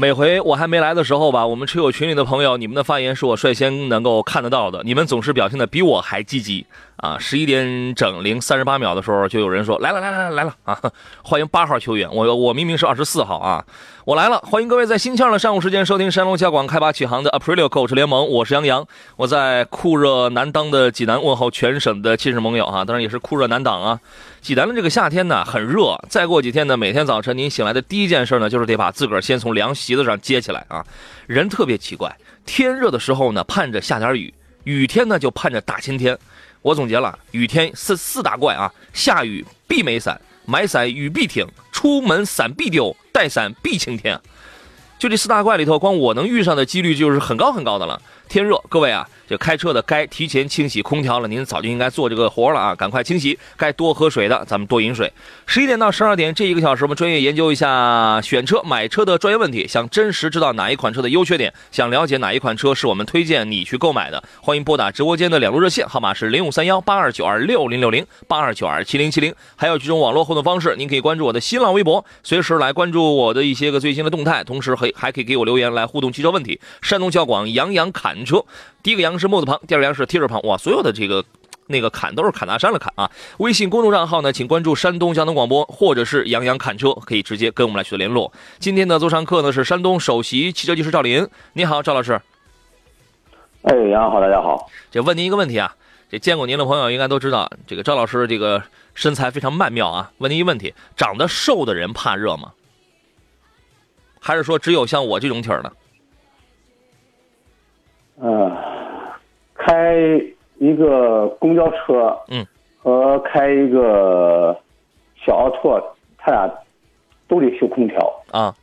每回我还没来的时候吧，我们车友群里的朋友，你们的发言是我率先能够看得到的。你们总是表现的比我还积极啊！十一点整零三十八秒的时候，就有人说来了来了来了啊！欢迎八号球员，我我明明是二十四号啊！我来了，欢迎各位在星期二的上午时间收听山东交广开发启航的 Aprilio 购车联盟，我是杨洋，我在酷热难当的济南问候全省的亲士盟友啊，当然也是酷热难挡啊。济南的这个夏天呢很热，再过几天呢，每天早晨您醒来的第一件事呢，就是得把自个儿先从凉席子上接起来啊。人特别奇怪，天热的时候呢盼着下点雨，雨天呢就盼着大晴天。我总结了，雨天四四大怪啊：下雨必没伞，买伞雨必停，出门伞必丢，带伞必晴天。就这四大怪里头，光我能遇上的几率就是很高很高的了。天热，各位啊。这开车的该提前清洗空调了，您早就应该做这个活了啊！赶快清洗。该多喝水的，咱们多饮水。十一点到十二点这一个小时，我们专业研究一下选车、买车的专业问题。想真实知道哪一款车的优缺点，想了解哪一款车是我们推荐你去购买的，欢迎拨打直播间的两路热线号码是零五三幺八二九二六零六零八二九二七零七零。还有几种网络互动方式，您可以关注我的新浪微博，随时来关注我的一些个最新的动态，同时还还可以给我留言来互动汽车问题。山东交广杨洋侃车。第一个“羊”是木字旁，第二个“羊”是提字旁。哇，所有的这个那个“砍”都是砍大山的“砍”啊！微信公众账号呢，请关注山东交通广播，或者是杨洋侃车，可以直接跟我们来取得联络。今天的座上客呢是山东首席汽车技师赵林，你好，赵老师。哎，杨好，大家好。这问您一个问题啊，这见过您的朋友应该都知道，这个赵老师这个身材非常曼妙啊。问您一个问题：长得瘦的人怕热吗？还是说只有像我这种体儿的？嗯，开一个公交车，嗯，和开一个小奥拓，他俩都得修空调啊。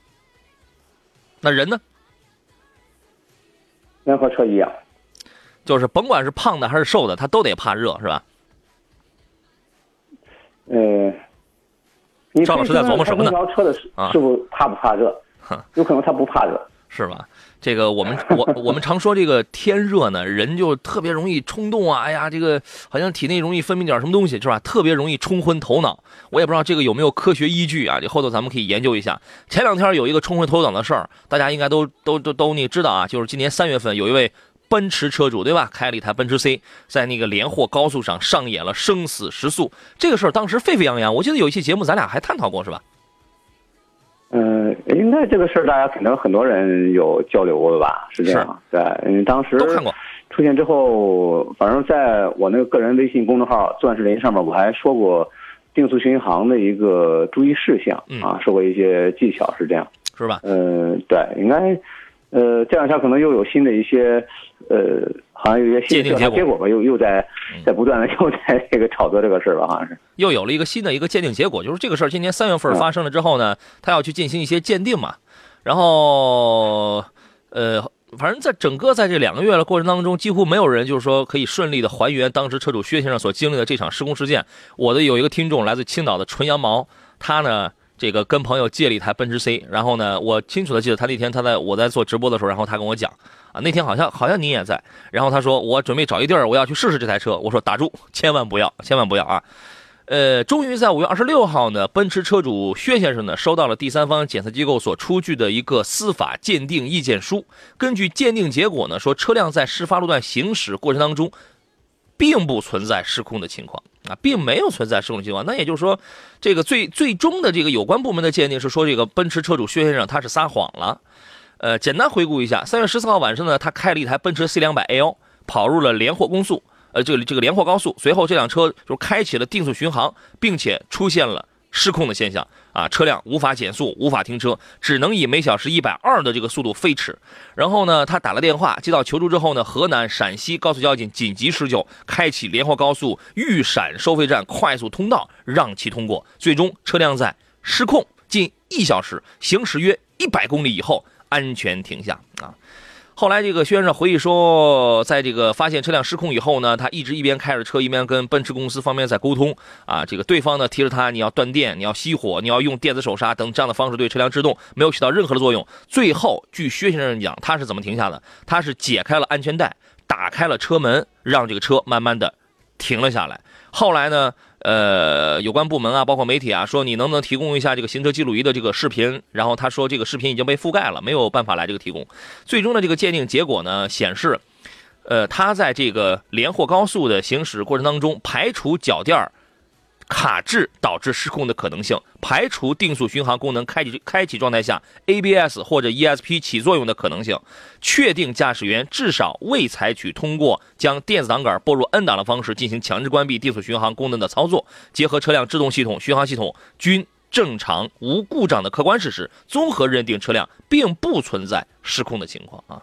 那人呢？人和车一样，就是甭管是胖的还是瘦的，他都得怕热，是吧？嗯，赵老师在琢磨什么呢？公交车的师师傅怕不怕热？有可能他不怕热，是吧？这个我们我我们常说这个天热呢，人就特别容易冲动啊！哎呀，这个好像体内容易分泌点什么东西，是吧？特别容易冲昏头脑。我也不知道这个有没有科学依据啊？这后头咱们可以研究一下。前两天有一个冲昏头脑的事儿，大家应该都都都都你知道啊，就是今年三月份有一位奔驰车主对吧，开了一台奔驰 C，在那个连霍高速上上演了生死时速。这个事儿当时沸沸扬扬，我记得有一期节目咱俩还探讨过，是吧？嗯，应该这个事儿大家可能很多人有交流过吧？是这样，对，嗯，当时都看过。出现之后，反正在我那个个人微信公众号“钻石林”上面，我还说过定速巡航的一个注意事项啊，说过一些技巧，是这样，是吧？嗯，对，应该。呃，这两天可能又有新的一些，呃，好像有一些鉴定结果吧，又又在在不断的 又在这个炒作这个事儿吧，好像是又有了一个新的一个鉴定结果，就是这个事儿今年三月份发生了之后呢，他要去进行一些鉴定嘛，然后呃，反正在整个在这两个月的过程当中，几乎没有人就是说可以顺利的还原当时车主薛先生所经历的这场施工事件。我的有一个听众来自青岛的纯羊毛，他呢。这个跟朋友借了一台奔驰 C，然后呢，我清楚的记得他那天他在我在做直播的时候，然后他跟我讲，啊，那天好像好像你也在，然后他说我准备找一地儿，我要去试试这台车。我说打住，千万不要，千万不要啊！呃，终于在五月二十六号呢，奔驰车主薛先生呢收到了第三方检测机构所出具的一个司法鉴定意见书。根据鉴定结果呢，说车辆在事发路段行驶过程当中，并不存在失控的情况。啊，并没有存在这种情况，那也就是说，这个最最终的这个有关部门的鉴定是说，这个奔驰车主薛先生他是撒谎了。呃，简单回顾一下，三月十四号晚上呢，他开了一台奔驰 C 两百 L，跑入了连霍公速，呃，这个这个连霍高速，随后这辆车就开启了定速巡航，并且出现了失控的现象啊，车辆无法减速，无法停车，只能以每小时一百二的这个速度飞驰。然后呢，他打了电话接到求助之后呢，河南陕西高速交警紧急施救，开启连霍高速豫陕收费站快速通道，让其通过。最终，车辆在失控近一小时，行驶约一百公里以后，安全停下啊。后来，这个薛先生回忆说，在这个发现车辆失控以后呢，他一直一边开着车，一边跟奔驰公司方面在沟通啊。这个对方呢提示他，你要断电，你要熄火，你要用电子手刹等这样的方式对车辆制动，没有起到任何的作用。最后，据薛先生讲，他是怎么停下的？他是解开了安全带，打开了车门，让这个车慢慢的停了下来。后来呢？呃，有关部门啊，包括媒体啊，说你能不能提供一下这个行车记录仪的这个视频？然后他说这个视频已经被覆盖了，没有办法来这个提供。最终的这个鉴定结果呢，显示，呃，他在这个连霍高速的行驶过程当中，排除脚垫卡滞导致失控的可能性，排除定速巡航功能开启开启状态下 ABS 或者 ESP 起作用的可能性，确定驾驶员至少未采取通过将电子档杆拨入 N 档的方式进行强制关闭定速巡航功能的操作，结合车辆制动系统、巡航系统均正常无故障的客观事实，综合认定车辆并不存在失控的情况啊。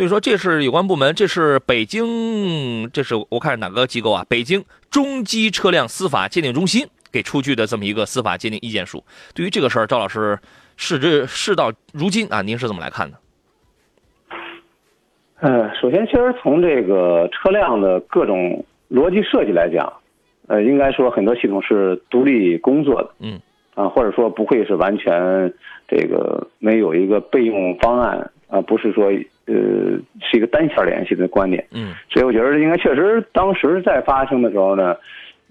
所以说，这是有关部门，这是北京，这是我看是哪个机构啊？北京中基车辆司法鉴定中心给出具的这么一个司法鉴定意见书。对于这个事儿，赵老师，事至事到如今啊，您是怎么来看的？呃，首先，其实从这个车辆的各种逻辑设计来讲，呃，应该说很多系统是独立工作的，嗯，啊，或者说不会是完全这个没有一个备用方案。啊，不是说，呃，是一个单线联系的观点，嗯，所以我觉得应该确实当时在发生的时候呢，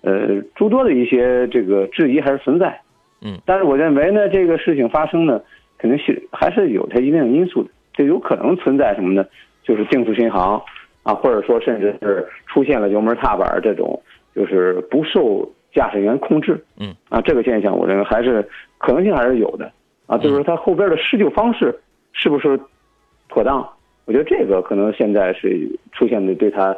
呃，诸多的一些这个质疑还是存在，嗯，但是我认为呢，这个事情发生呢，肯定是还是有它一定的因素的，这有可能存在什么呢？就是定速巡航啊，或者说甚至是出现了油门踏板这种，就是不受驾驶员控制，嗯，啊，这个现象我认为还是可能性还是有的，啊，就是说它后边的施救方式是不是？妥当，我觉得这个可能现在是出现的，对他，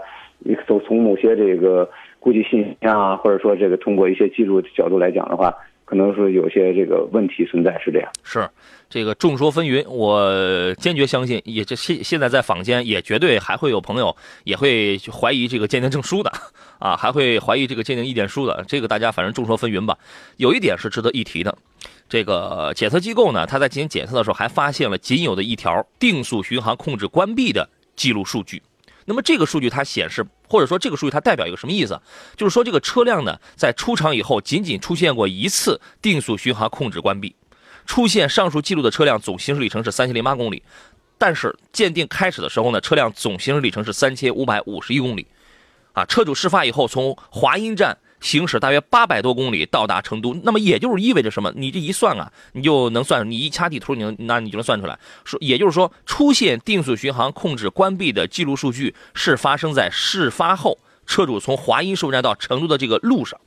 从从某些这个估计信息啊，或者说这个通过一些记录角度来讲的话，可能是有些这个问题存在，是这样。是这个众说纷纭，我坚决相信，也这现现在在坊间也绝对还会有朋友也会怀疑这个鉴定证书的啊，还会怀疑这个鉴定意见书的，这个大家反正众说纷纭吧。有一点是值得一提的。这个检测机构呢，他在进行检测的时候还发现了仅有的一条定速巡航控制关闭的记录数据。那么这个数据它显示，或者说这个数据它代表一个什么意思？就是说这个车辆呢在出厂以后仅仅出现过一次定速巡航控制关闭。出现上述记录的车辆总行驶里程是三千零八公里，但是鉴定开始的时候呢，车辆总行驶里程是三千五百五十一公里。啊，车主事发以后从华阴站。行驶大约八百多公里到达成都，那么也就是意味着什么？你这一算啊，你就能算，你一掐地图，你能那你就能算出来。说，也就是说，出现定速巡航控制关闭的记录数据是发生在事发后，车主从华阴收费站到成都的这个路上。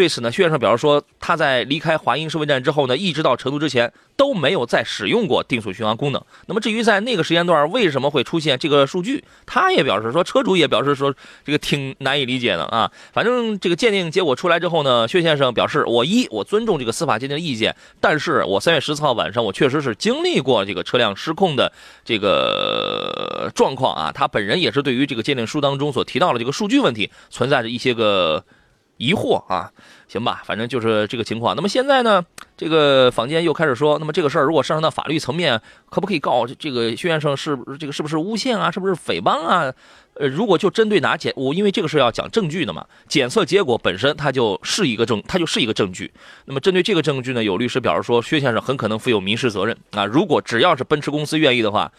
对此呢，薛先生表示说，他在离开华阴收费站之后呢，一直到成都之前都没有再使用过定速巡航功能。那么至于在那个时间段为什么会出现这个数据，他也表示说，车主也表示说，这个挺难以理解的啊。反正这个鉴定结果出来之后呢，薛先生表示，我一我尊重这个司法鉴定的意见，但是我三月十四号晚上我确实是经历过这个车辆失控的这个状况啊。他本人也是对于这个鉴定书当中所提到的这个数据问题存在着一些个。疑惑啊，行吧，反正就是这个情况。那么现在呢，这个坊间又开始说，那么这个事儿如果上升到法律层面，可不可以告这个薛先生是这个是不是诬陷啊，是不是诽谤啊？呃，如果就针对拿检，我因为这个是要讲证据的嘛，检测结果本身它就是一个证，它就是一个证据。那么针对这个证据呢，有律师表示说，薛先生很可能负有民事责任啊。如果只要是奔驰公司愿意的话，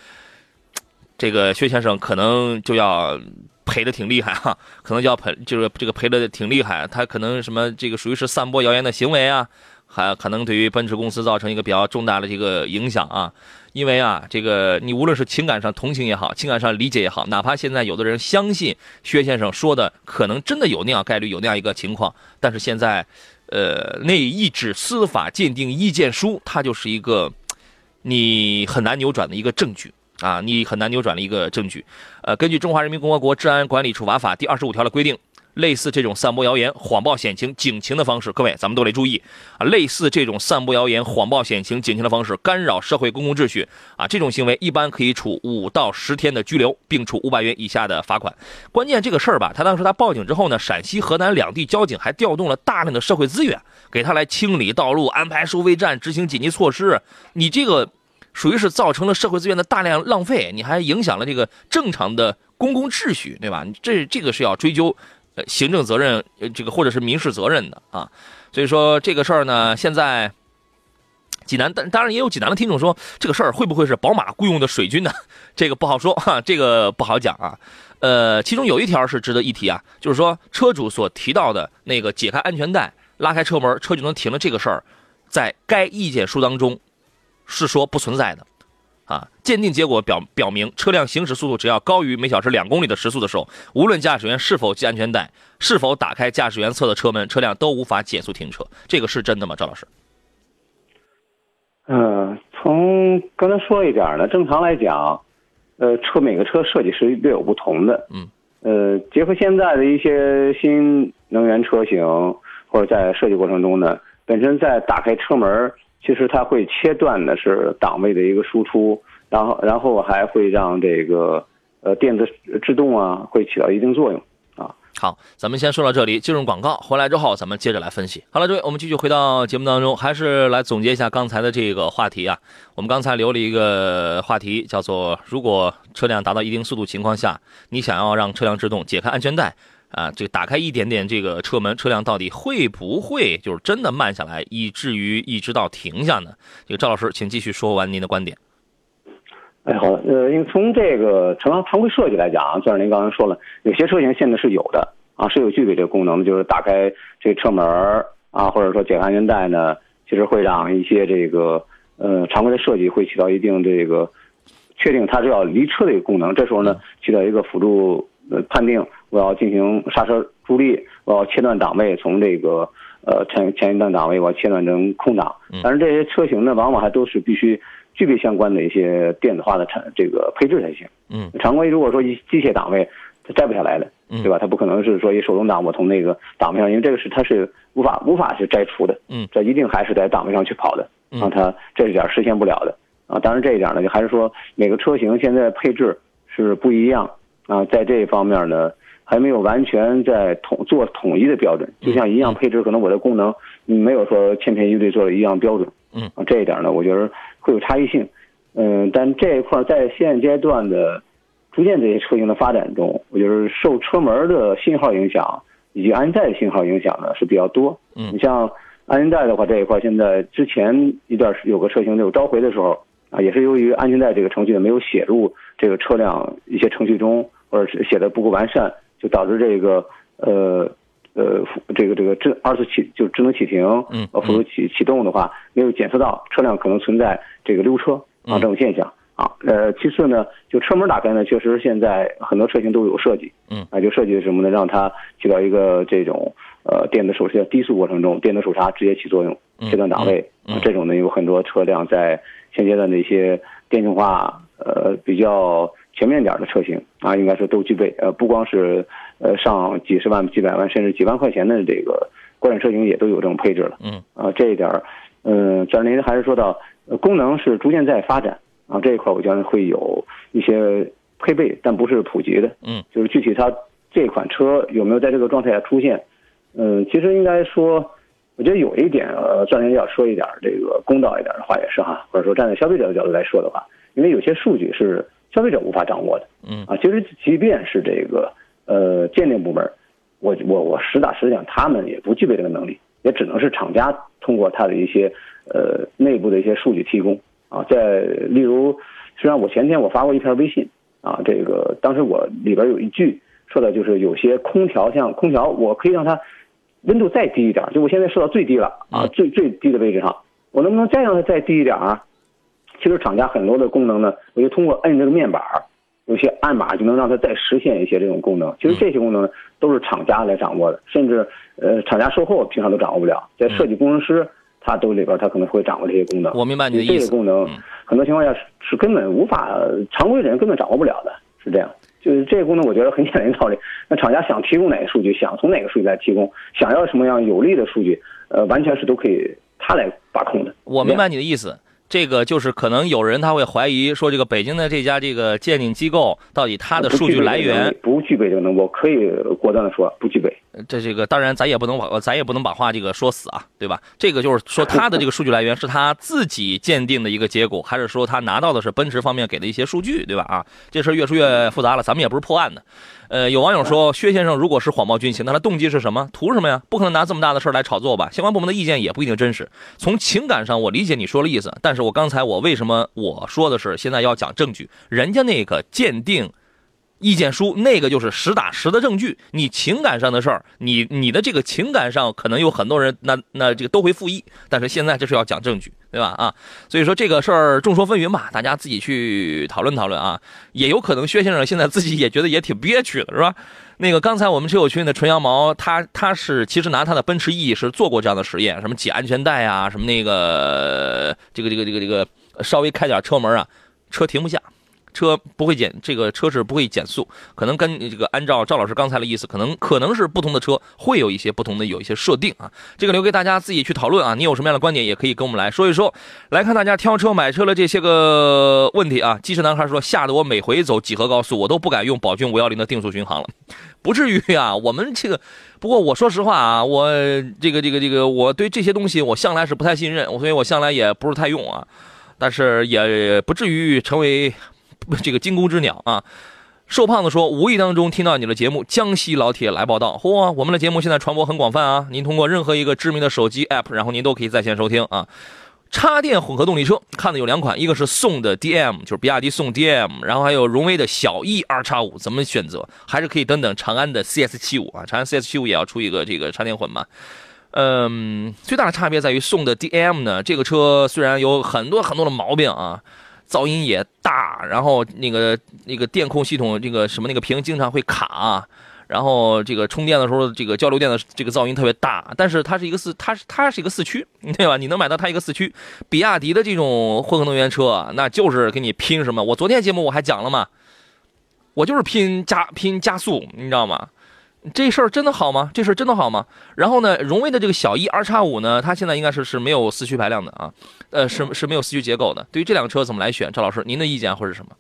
这个薛先生可能就要。赔的挺厉害哈，可能就要赔，就是这个赔的挺厉害。他可能什么这个属于是散播谣言的行为啊，还可能对于奔驰公司造成一个比较重大的这个影响啊。因为啊，这个你无论是情感上同情也好，情感上理解也好，哪怕现在有的人相信薛先生说的可能真的有那样概率，有那样一个情况，但是现在，呃，那一纸司法鉴定意见书，它就是一个你很难扭转的一个证据。啊，你很难扭转的一个证据。呃，根据《中华人民共和国治安管理处罚法》第二十五条的规定，类似这种散播谣言、谎报险情、警情的方式，各位咱们都得注意啊！类似这种散播谣言、谎报险情、警情的方式，干扰社会公共秩序啊，这种行为一般可以处五到十天的拘留，并处五百元以下的罚款。关键这个事儿吧，他当时他报警之后呢，陕西、河南两地交警还调动了大量的社会资源，给他来清理道路、安排收费站、执行紧急措施。你这个属于是造成了社会资源的大量浪费，你还影响了这个正常的公共秩序，对吧？这这个是要追究。呃，行政责任，呃，这个或者是民事责任的啊，所以说这个事儿呢，现在济南，当当然也有济南的听众说，这个事儿会不会是宝马雇佣的水军呢？这个不好说哈，这个不好讲啊。呃，其中有一条是值得一提啊，就是说车主所提到的那个解开安全带、拉开车门，车就能停了这个事儿，在该意见书当中是说不存在的。啊，鉴定结果表表明，车辆行驶速度只要高于每小时两公里的时速的时候，无论驾驶员是否系安全带，是否打开驾驶员侧的车门，车辆都无法减速停车。这个是真的吗，赵老师？嗯，从刚才说一点呢，正常来讲，呃，车每个车设计是略有不同的。嗯。呃，结合现在的一些新能源车型，或者在设计过程中呢，本身在打开车门。其实它会切断的是档位的一个输出，然后然后还会让这个呃电子制动啊会起到一定作用啊。好，咱们先说到这里，进入广告，回来之后咱们接着来分析。好了，各位，我们继续回到节目当中，还是来总结一下刚才的这个话题啊。我们刚才留了一个话题，叫做如果车辆达到一定速度情况下，你想要让车辆制动，解开安全带。啊，这个打开一点点这个车门，车辆到底会不会就是真的慢下来，以至于一直到停下呢？这个赵老师，请继续说完您的观点。哎，好，呃，因为从这个常常规设计来讲啊，就像您刚才说了，有些车型现在是有的啊，是有具备这个功能的，就是打开这车门啊，或者说解开安全带呢，其实会让一些这个呃常规的设计会起到一定这个确定它是要离车的一个功能，这时候呢起到一个辅助呃判定。我要进行刹车助力，我要切断档位，从这个呃前前一段档位我要切断成空档。但是这些车型呢，往往还都是必须具备相关的一些电子化的产这个配置才行。嗯，常规如果说一机械档位它摘不下来的，对吧？它不可能是说一手动挡我从那个档位上，因为这个是它是无法无法去摘除的。嗯，这一定还是在档位上去跑的，啊，它这一点实现不了的啊。当然这一点呢，就还是说每个车型现在配置是不一样啊，在这一方面呢。还没有完全在统做统一的标准，就像一样配置，可能我的功能没有说千篇一律做了一样标准。嗯，啊，这一点呢，我觉得会有差异性。嗯，但这一块在现阶段的逐渐这些车型的发展中，我觉得受车门的信号影响以及安全带的信号影响呢是比较多。嗯，你像安全带的话，这一块现在之前一段有个车型有召回的时候啊，也是由于安全带这个程序呢没有写入这个车辆一些程序中，或者是写的不够完善。就导致这个呃呃这个这个智二次启就智能启停，嗯，呃辅助启启动的话，没有检测到车辆可能存在这个溜车啊这种现象啊。呃，其次呢，就车门打开呢，确实现在很多车型都有设计，嗯，啊就设计什么呢，让它起到一个这种呃电子手刹低速过程中，电子手刹直接起作用，切断档位啊。这种呢，有很多车辆在现阶段的一些电气化呃比较。全面点的车型啊，应该说都具备。呃，不光是呃上几十万、几百万，甚至几万块钱的这个国产车型也都有这种配置了。嗯，啊，这一点儿，嗯，但是您还是说到功能是逐渐在发展啊，这一块我觉得会有一些配备，但不是普及的。嗯，就是具体它这款车有没有在这个状态下出现？嗯，其实应该说，我觉得有一点，呃，张林要说一点这个公道一点的话也是哈，或者说站在消费者的角度来说的话，因为有些数据是。消费者无法掌握的，嗯啊，其实即便是这个呃鉴定部门，我我我实打实讲，他们也不具备这个能力，也只能是厂家通过他的一些呃内部的一些数据提供啊。在例如，实际上我前天我发过一条微信啊，这个当时我里边有一句说的就是有些空调像空调，我可以让它温度再低一点，就我现在设到最低了啊，最最低的位置上，我能不能再让它再低一点啊？其实厂家很多的功能呢，我就通过摁这个面板儿，有些按码就能让它再实现一些这种功能。其实这些功能都是厂家来掌握的，甚至呃厂家售后平常都掌握不了，在设计工程师他都里边他可能会掌握这些功能。我明白你的意思。这个功能很多情况下是是根本无法常规人根本掌握不了的，是这样。就就是这个功能，我觉得很简单一个道理。那厂家想提供哪个数据，想从哪个数据来提供，想要什么样有利的数据，呃，完全是都可以他来把控的。我明白你的意思。这个就是可能有人他会怀疑说，这个北京的这家这个鉴定机构到底它的数据来源不具备这个能力，我可以果断的说不具备。这这个当然咱也不能把咱也不能把话这个说死啊，对吧？这个就是说他的这个数据来源是他自己鉴定的一个结果，还是说他拿到的是奔驰方面给的一些数据，对吧？啊，这事越说越复杂了，咱们也不是破案的。呃，有网友说，薛先生如果是谎报军情，那他动机是什么？图什么呀？不可能拿这么大的事儿来炒作吧？相关部门的意见也不一定真实。从情感上，我理解你说的意思，但是我刚才我为什么我说的是现在要讲证据？人家那个鉴定。意见书那个就是实打实的证据，你情感上的事儿，你你的这个情感上可能有很多人，那那这个都会复议，但是现在这是要讲证据，对吧？啊，所以说这个事儿众说纷纭吧，大家自己去讨论讨论啊，也有可能薛先生现在自己也觉得也挺憋屈的，是吧？那个刚才我们车友群的纯羊毛，他他是其实拿他的奔驰 E 是做过这样的实验，什么解安全带啊，什么那个这个这个这个这个稍微开点车门啊，车停不下。车不会减，这个车是不会减速，可能跟这个按照赵老师刚才的意思，可能可能是不同的车会有一些不同的有一些设定啊，这个留给大家自己去讨论啊。你有什么样的观点，也可以跟我们来说一说。来看大家挑车买车的这些个问题啊。机车男孩说，吓得我每回走几何高速，我都不敢用宝骏五幺零的定速巡航了。不至于啊，我们这个，不过我说实话啊，我这个这个这个，我对这些东西我向来是不太信任，所以我向来也不是太用啊，但是也不至于成为。这个惊弓之鸟啊，瘦胖子说，无意当中听到你的节目，江西老铁来报道。嚯，我们的节目现在传播很广泛啊！您通过任何一个知名的手机 app，然后您都可以在线收听啊。插电混合动力车看的有两款，一个是宋的 DM，就是比亚迪宋 DM，然后还有荣威的小 E 二叉五，怎么选择？还是可以等等长安的 CS 七五啊，长安 CS 七五也要出一个这个插电混嘛？嗯，最大的差别在于宋的 DM 呢，这个车虽然有很多很多的毛病啊。噪音也大，然后那个那个电控系统，这个什么那个屏经常会卡，然后这个充电的时候，这个交流电的这个噪音特别大。但是它是一个四，它是它是一个四驱，对吧？你能买到它一个四驱，比亚迪的这种混合能源车，那就是给你拼什么？我昨天节目我还讲了嘛，我就是拼加拼加速，你知道吗？这事儿真的好吗？这事儿真的好吗？然后呢，荣威的这个小 E R 叉五呢，它现在应该是是没有四驱排量的啊，呃，是是没有四驱结构的。对于这辆车怎么来选？赵老师，您的意见或是什么？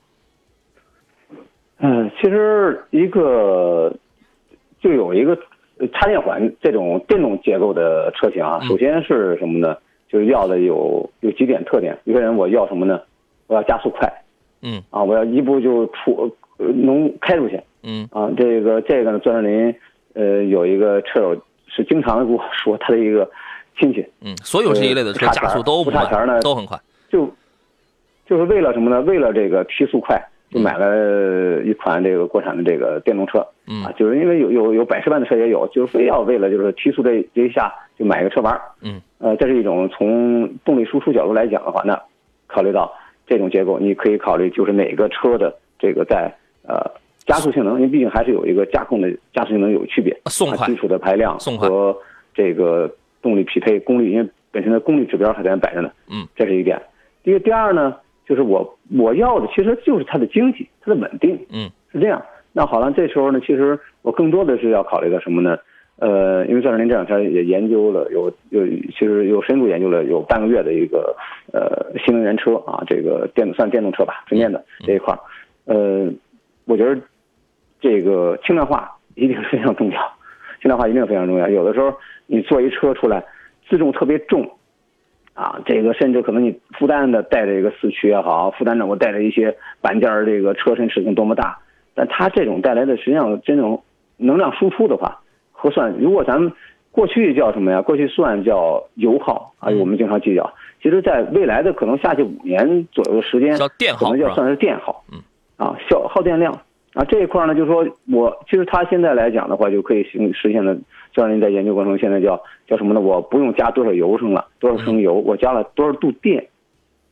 嗯，其实一个就有一个插电混这种电动结构的车型啊，首先是什么呢？就是要的有有几点特点。一个人我要什么呢？我要加速快，嗯，啊，我要一步就出能开出去。嗯啊，这个这个呢，钻石林，呃，有一个车友是经常跟我说他的一个亲戚，嗯，所有这一类的车加速都不差钱呢，都很快，就就是为了什么呢？为了这个提速快，就买了一款这个国产的这个电动车，嗯啊，就是因为有有有百十万的车也有，就是非要为了就是提速这这一下就买个车玩嗯，呃，这是一种从动力输出角度来讲的话，那考虑到这种结构，你可以考虑就是哪个车的这个在呃。加速性能，因为毕竟还是有一个驾控的加速性能有区别，送快基础的排量和这个动力匹配功率，因为本身的功率指标还在那摆着呢。嗯，这是一点。第第二呢，就是我我要的其实就是它的经济，它的稳定。嗯，是这样。那好了，这时候呢，其实我更多的是要考虑到什么呢？呃，因为赵志林这两天也研究了，有有其实有深度研究了有半个月的一个呃新能源车啊，这个电算电动车吧，纯电的这一块儿，呃，我觉得。这个轻量化一定非常重要，轻量化一定非常重要。有的时候你做一车出来，自重特别重，啊，这个甚至可能你负担的带着一个四驱也好，负担着我带着一些板件这个车身尺寸多么大，但它这种带来的实际上真正能量输出的话，核算如果咱们过去叫什么呀？过去算叫油耗啊，我们经常计较。其实，在未来的可能下去五年左右的时间，可能要算是电耗，嗯，啊，消耗电量。啊，这一块呢，就是说我其实他现在来讲的话，就可以实实现了。像您在研究过程中，现在叫叫什么呢？我不用加多少油升了，多少升油，我加了多少度电，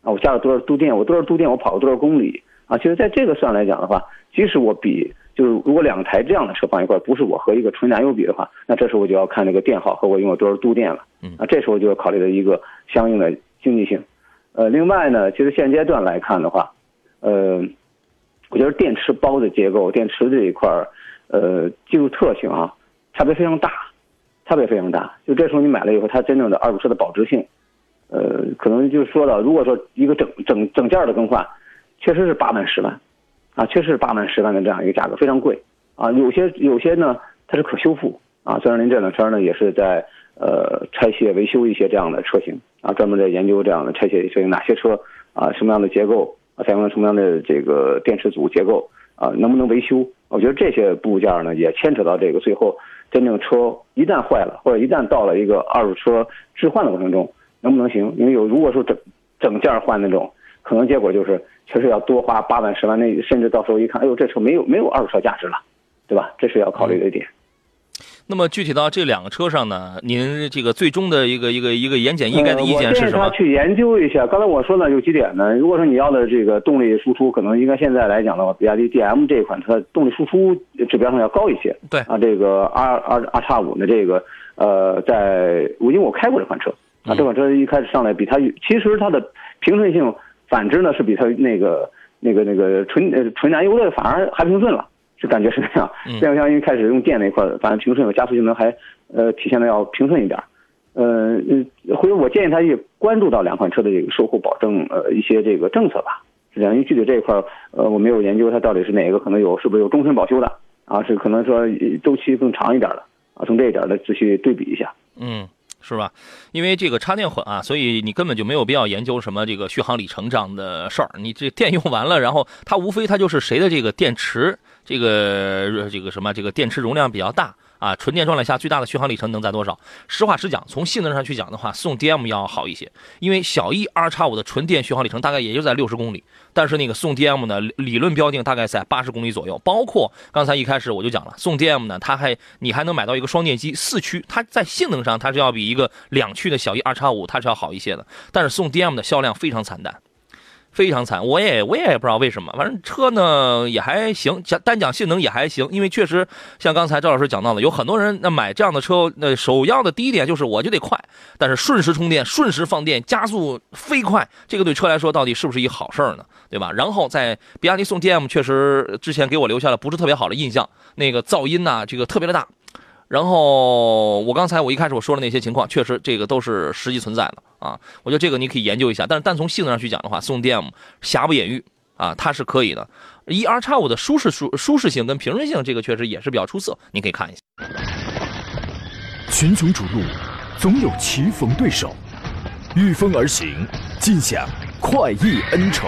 啊，我加了多少度电，我多少度电，我跑了多少公里啊？其实在这个算来讲的话，即使我比就是如果两台这样的车放一块，不是我和一个纯燃油比的话，那这时候我就要看这个电耗和我用了多少度电了。嗯，啊，这时候就要考虑的一个相应的经济性。呃，另外呢，其实现阶段来看的话，呃。我觉得电池包的结构、电池这一块儿，呃，技术特性啊，差别非常大，差别非常大。就这时候你买了以后，它真正的二手车的保值性，呃，可能就说了，如果说一个整整整件的更换，确实是八万十万，啊，确实是八万十万的这样一个价格，非常贵啊。有些有些呢，它是可修复啊。虽然您这辆车呢也是在呃拆卸维修一些这样的车型啊，专门在研究这样的拆卸车型，哪些车啊什么样的结构。采用了什么样的这个电池组结构啊？能不能维修？我觉得这些部件呢，也牵扯到这个最后真正车一旦坏了，或者一旦到了一个二手车置换的过程中，能不能行？因为有如果说整整件换那种，可能结果就是确实要多花八万十万，那甚至到时候一看，哎呦，这车没有没有二手车价值了，对吧？这是要考虑的一点。那么具体到这两个车上呢，您这个最终的一个一个一个言简意赅的意见是什么？他去研究一下。刚才我说呢有几点呢？如果说你要的这个动力输出，可能应该现在来讲的话，比亚迪 DM 这款车动力输出指标上要高一些。对啊，这个 R R R 叉五的这个呃，在因为我开过这款车啊，这款车一开始上来比它其实它的平顺性反之呢是比它那个那个那个纯呃纯燃油的反而还平顺了。就感觉是那样，变速箱因为开始用电那块儿，反正平顺和加速性能还呃体现的要平顺一点，呃嗯，或者我建议他也关注到两款车的这个售后保证呃一些这个政策吧，是这样，因为具体这一块儿呃我没有研究它到底是哪个可能有是不是有终身保修的啊，是可能说周期更长一点的啊，从这一点来仔细对比一下，嗯。是吧？因为这个插电混啊，所以你根本就没有必要研究什么这个续航里程这样的事儿。你这电用完了，然后它无非它就是谁的这个电池，这个这个什么这个电池容量比较大。啊，纯电状态下最大的续航里程能在多少？实话实讲，从性能上去讲的话，宋 DM 要好一些，因为小 E R 叉五的纯电续航里程大概也就在六十公里，但是那个宋 DM 呢，理论标定大概在八十公里左右。包括刚才一开始我就讲了，宋 DM 呢，它还你还能买到一个双电机四驱，它在性能上它是要比一个两驱的小 E R 叉五它是要好一些的，但是宋 DM 的销量非常惨淡。非常惨，我也我也不知道为什么，反正车呢也还行，讲单讲性能也还行，因为确实像刚才赵老师讲到的，有很多人那买这样的车，那首要的第一点就是我就得快，但是瞬时充电、瞬时放电、加速飞快，这个对车来说到底是不是一好事儿呢？对吧？然后在比亚迪宋 DM 确实之前给我留下了不是特别好的印象，那个噪音呐，这个特别的大。然后我刚才我一开始我说的那些情况，确实这个都是实际存在的啊。我觉得这个你可以研究一下。但是单从性能上去讲的话，宋 DM 瑕不掩瑜啊，它是可以的。一 R 叉五的舒适舒舒适性跟平顺性，这个确实也是比较出色，你可以看一下。群雄逐鹿，总有棋逢对手，御风而行，尽享快意恩仇。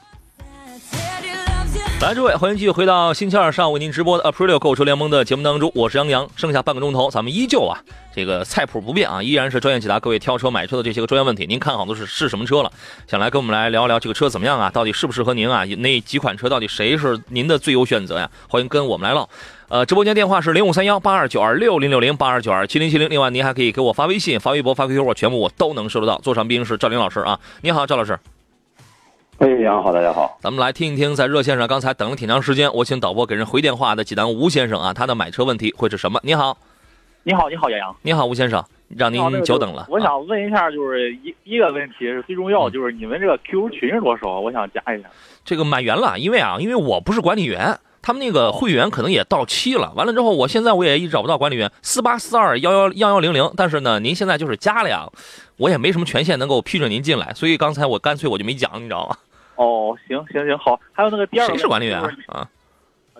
来，诸位，欢迎继续回到星期二上午为您直播的 Aprilio 购车联盟的节目当中，我是杨洋。剩下半个钟头，咱们依旧啊，这个菜谱不变啊，依然是专业解答各位挑车买车的这些个专业问题。您看好的是是什么车了？想来跟我们来聊一聊这个车怎么样啊？到底适不适合您啊？那几款车到底谁是您的最优选择呀？欢迎跟我们来唠。呃，直播间电话是零五三幺八二九二六零六零八二九二七零七零。另外，您还可以给我发微信、发微博、发 QQ，我全部我都能收得到。座上宾是赵林老师啊，你好，赵老师。哎，杨好，大家好。咱们来听一听，在热线上刚才等了挺长时间，我请导播给人回电话的济南吴先生啊，他的买车问题会是什么？你好，你好，你好，杨洋，你好，吴先生，让您久等了。我想问一下，就是一一个问题是最重要，就是你们这个 QQ 群是多少？我想加一下。这个满员了，因为啊，因为我不是管理员，他们那个会员可能也到期了。完了之后，我现在我也一直找不到管理员，四八四二幺幺幺幺零零。但是呢，您现在就是加了呀，我也没什么权限能够批准您进来，所以刚才我干脆我就没讲，你知道吗？哦，行行行，好。还有那个第二个，谁是管理员啊？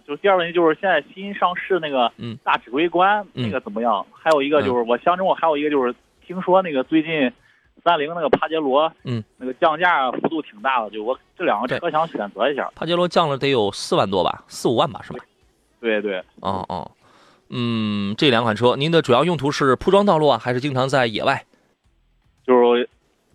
就第二个问题就是现在新上市那个大指挥官那个怎么样？还有一个就是我相中，我还有一个就是听说那个最近三菱那个帕杰罗，嗯，那个降价幅度挺大的，就我这两个车想选择一下。帕杰罗降了得有四万多吧，四五万吧，是吧？对对。哦哦，嗯，这两款车，您的主要用途是铺装道路啊，还是经常在野外？就是。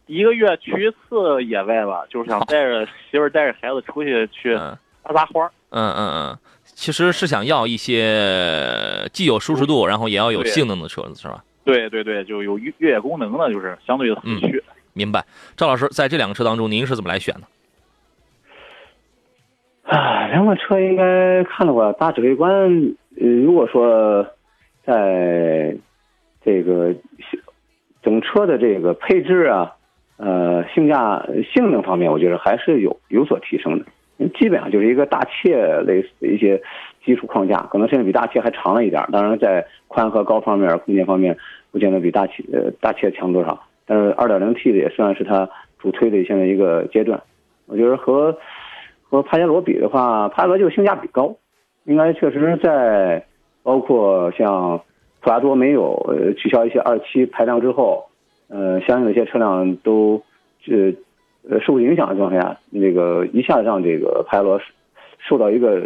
一个月去一次野外吧，就是想带着媳妇儿、带着孩子出去去撒撒欢儿。嗯嗯嗯，其实是想要一些既有舒适度，然后也要有性能的车子，是吧？对对对，就有越越野功能的，就是相对的四驱。明白，赵老师，在这两个车当中，您是怎么来选的？啊，两款车应该看了吧？大指挥官，呃，如果说在这个整车的这个配置啊，呃，性价性能方面，我觉得还是有有所提升的。基本上就是一个大切类似的一些基础框架，可能甚至比大切还长了一点。当然，在宽和高方面、空间方面，不见得比大切呃大切强多少。但是 2.0T 的也算是它主推的现在一个阶段。我觉得和和帕杰罗比的话，帕杰罗就是性价比高，应该确实在包括像普拉多没有取消一些二七排量之后，呃，相应的一些车辆都呃呃受影响的状态下，那个一下子让这个帕杰罗受到一个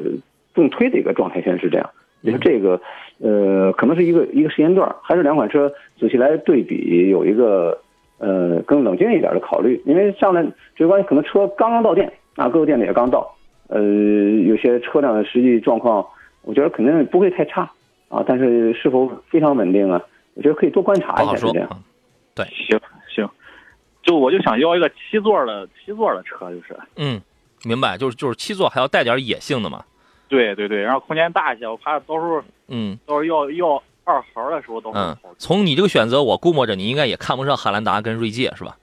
重推的一个状态，现在是这样。你说这个呃，可能是一个一个时间段，还是两款车仔细来对比，有一个呃更冷静一点的考虑，因为上来指挥官可能车刚刚到店。啊，各个店里也刚到，呃，有些车辆的实际状况，我觉得肯定不会太差啊。但是是否非常稳定啊？我觉得可以多观察一下，是这样。对，行行，就我就想要一个七座的七座的车，就是。嗯，明白，就是就是七座还要带点野性的嘛。对对对，然后空间大一些，我怕到时候嗯，到时候要要二孩的时候到时候。嗯，从你这个选择，我估摸着你应该也看不上汉兰达跟锐界，是吧？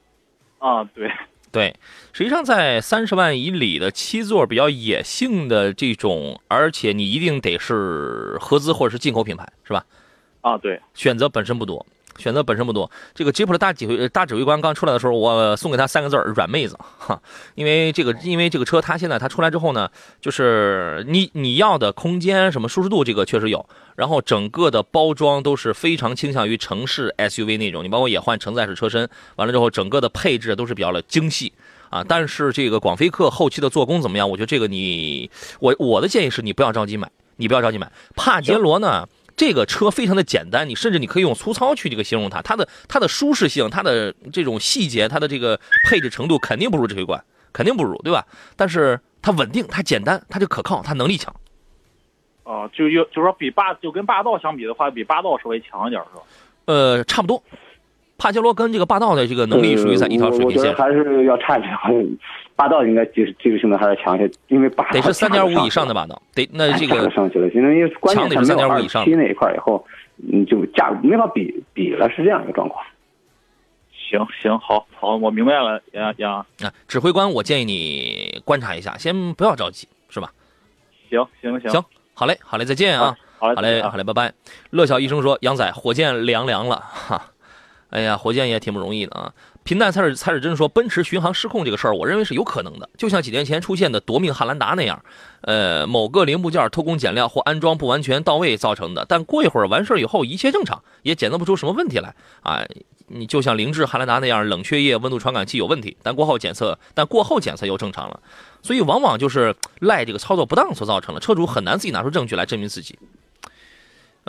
啊，对。对，实际上在三十万以里的七座比较野性的这种，而且你一定得是合资或者是进口品牌，是吧？啊，对，选择本身不多。选择本身不多，这个吉普的大指挥大指挥官刚出来的时候，我送给他三个字儿：软妹子哈。因为这个，因为这个车，它现在它出来之后呢，就是你你要的空间什么舒适度，这个确实有。然后整个的包装都是非常倾向于城市 SUV 那种，你包括也换承载式车身，完了之后整个的配置都是比较的精细啊。但是这个广菲克后期的做工怎么样？我觉得这个你我我的建议是你不要着急买，你不要着急买。帕杰罗呢？这个车非常的简单，你甚至你可以用粗糙去这个形容它，它的它的舒适性，它的这种细节，它的这个配置程度肯定不如这一款，肯定不如，对吧？但是它稳定，它简单，它就可靠，它能力强。哦，就就就说比霸就跟霸道相比的话，比霸道稍微强一点，是吧？呃，差不多。帕杰罗跟这个霸道的这个能力属于在一条水平线，还是要差一点。霸道应该技术技术性能还是强一些，因为霸得是三点五以上的霸道，得那这个上去了。因为强得是三点五以上。七那一块以后，你，就价没法比比了，是这样一个状况。行行好，好，我明白了，杨杨啊，指挥官，我建议你观察一下，先不要着急，是吧？行行行行，好嘞，好嘞，再见啊，好嘞，好嘞，好嘞，拜拜。乐小医生说，杨仔，火箭凉凉了，哈。哎呀，火箭也挺不容易的啊！平淡才是才是真说，奔驰巡航失控这个事儿，我认为是有可能的，就像几年前出现的夺命汉兰达那样，呃，某个零部件偷工减料或安装不完全到位造成的。但过一会儿完事儿以后，一切正常，也检测不出什么问题来啊！你就像凌志汉兰达那样，冷却液温度传感器有问题，但过后检测，但过后检测又正常了，所以往往就是赖这个操作不当所造成的，车主很难自己拿出证据来证明自己。